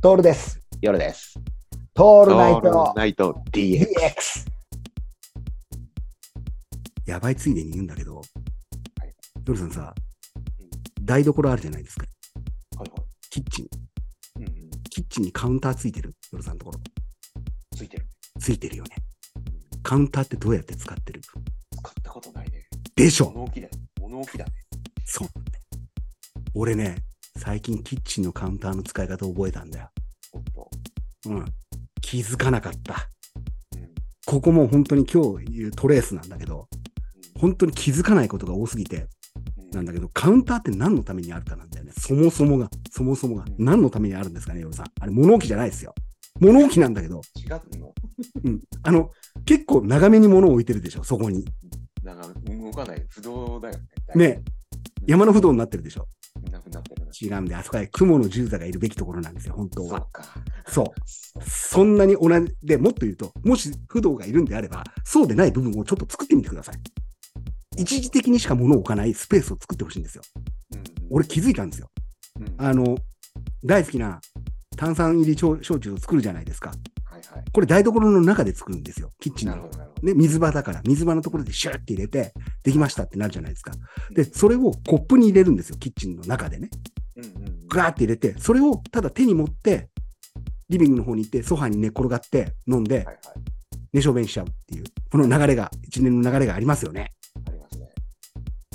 トールです。夜です。トールナイオールトナイト DX。やばいついでに言うんだけど、夜さんさ、台所あるじゃないですか。はいはい。キッチン。うんうん。キッチンにカウンターついてる？夜さんのところ。ついてる。ついてるよね。カウンターってどうやって使ってる？使ったことないね。でしょ物置だね。物置だね。そう。俺ね、最近キッチンのカウンターの使い方を覚えたんだよ。うん。気づかなかった。うん。ここも本当に今日言うトレースなんだけど、本当に気づかないことが多すぎて、うんなんだけど、カウンターって何のためにあるかなんだよね。そもそもが、そもそもがうん何のためにあるんですかね、ヨルさん。あれ、物置じゃないですよ。物置なんだけど、違うの？うん。あの、結構長めに物を置いてるでしょ、そこに。なんか動かない不動だよね。ね、山の不動になってるでしょ。なくなんで、あそこは雲の十座がいるべきところなんですよ、本当は。そう。そんなに同じ、で、もっと言うと、もし不動がいるんであれば、そうでない部分をちょっと作ってみてください。一時的にしか物を置かないスペースを作ってほしいんですよ。うんうん俺気づいたんですよ。うん。あの、大好きな炭酸入り焼焼酎を作るじゃないですか。はいはい。これ台所の中で作るんですよ。キッチンの。ね、水場だから、水場のところでシューって入れて、できましたってなるじゃないですか。で、それをコップに入れるんですよ。キッチンの中でね。うんうんうん。ガーって入れて、それをただ手に持って、リビングの方に行って、ソファーに寝っ転がって飲んで。寝小便しちゃうっていう、この流れが、一年の流れがありますよね。ありますね。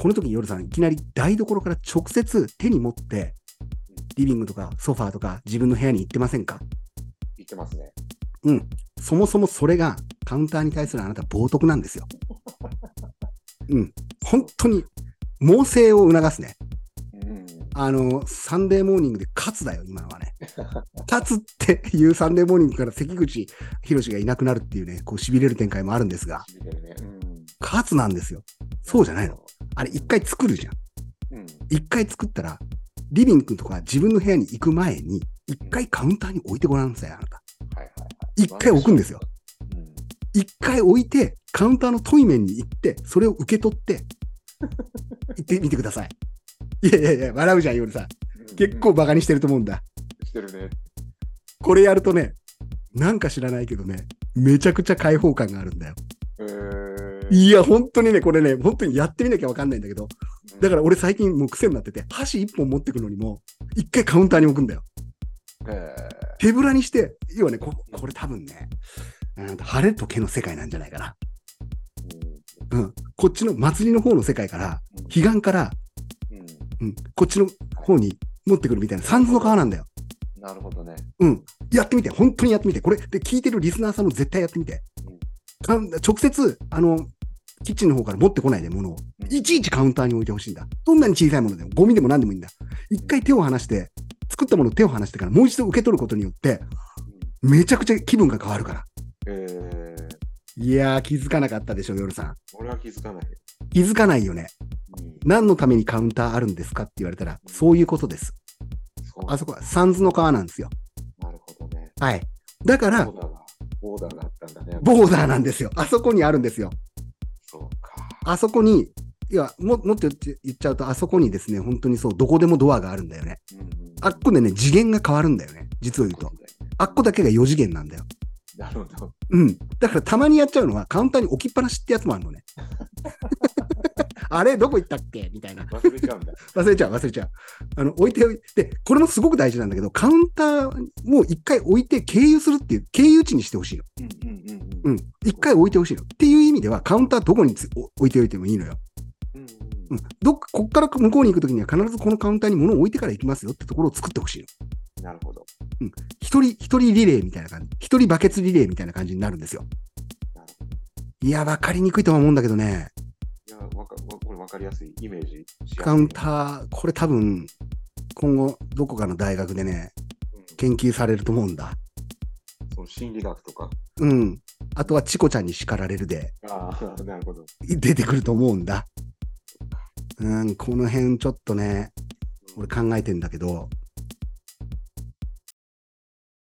この時に夜さん、いきなり台所から直接手に持って、リビングとかソファーとか自分の部屋に行ってませんか？行ってますね。うん。そもそもそれがカウンターに対するあなた冒涜なんですよ。うん。本当に、猛省を促すね。うん。あの、サンデーモーニングで喝だよ、今のはね。喝っていうサンデーモーニングから関口宏がいなくなるっていうね、こう痺れる展開もあるんですが、ね。うん。喝なんですよ。そうじゃないの。あれ一回作るじゃん。うん。一回作ったら、リビングとか自分の部屋に行く前に、一回カウンターに置いてごらんなさい、あなた。はいはいはい。一回置くんですよ。うん。一回置いて、カウンターのトイメンに行って、それを受け取って、行ってみてください。いやいやいや、笑うじゃん、夜さん。結構バカにしてると思うんだ。してるね。これやるとね、なんか知らないけどね、めちゃくちゃ開放感があるんだよ。えー。いや、本当にね、これね、本当にやってみなきゃわかんないんだけど、だから俺最近もう癖になってて、箸一本持ってくのにも、一回カウンターに置くんだよ。ら、え手ぶらにして、要はね、ここれ多分ね、うん晴れと毛の世界なんじゃないかな。ーうん。こっちの祭りの方の世界から、うん彼岸から、うんうん、こっちの方に持ってくるみたいな、三途の川なんだよ。なるほどね。うん。やってみて、本当にやってみて。これ、で、聞いてるリスナーさんも絶対やってみて。かん直接、あの、キッチンの方から持ってこないでものを、いちいちカウンターに置いてほしいんだ。どんなに小さいものでも、ゴミでも何でもいいんだ。一回手を離して、作ったものを手を離してから、もう一度受け取ることによって、うんめちゃくちゃ気分が変わるから。えー、いやー、気づかなかったでしょ、夜さん。俺は気づかない。気づかないよね。うん、何のためにカウンターあるんですかって言われたら、そういうことです。あそこはサンズの川なんですよ。なるほどね。はい。だからボ、ーダーが、ボーダーがあったんだね。ボーダーなんですよ。あそこにあるんですよ。そうか。あそこに、いや、ももっと言っ言っちゃうと、あそこにですね、本当にそう、どこでもドアがあるんだよね。うんうん、あっこでね、次元が変わるんだよね。実を言うと。あっこだけが4次元なんだよ。なるほど。うん。だからたまにやっちゃうのは、カウンターに置きっぱなしってやつもあるのね。あれどこ行ったっけ？みたいな。忘れちゃうんだ。忘れちゃう、忘れちゃう。あの、置いておいて、で、これもすごく大事なんだけど、カウンターも一回置いて経由するっていう、経由地にしてほしいの。うんうんうんううん。ん。一回置いてほしいの。っていう意味では、カウンターどこに置いておいてもいいのよ。うんうんうん。どっか、こっから向こうに行くときには必ずこのカウンターに物を置いてから行きますよってところを作ってほしいの。なるほど。一人、一人リレーみたいな感じ。一人バケツリレーみたいな感じになるんですよ。いや、わかりにくいとは思うんだけどね。か、りやすいイメージ。カウンター、これ多分、今後、どこかの大学でね、うん研究されると思うんだ。その心理学とか。うん。あとは、チコちゃんに叱られるで、ああ、なるほど。出てくると思うんだ。うん、この辺ちょっとね、俺考えてんだけど、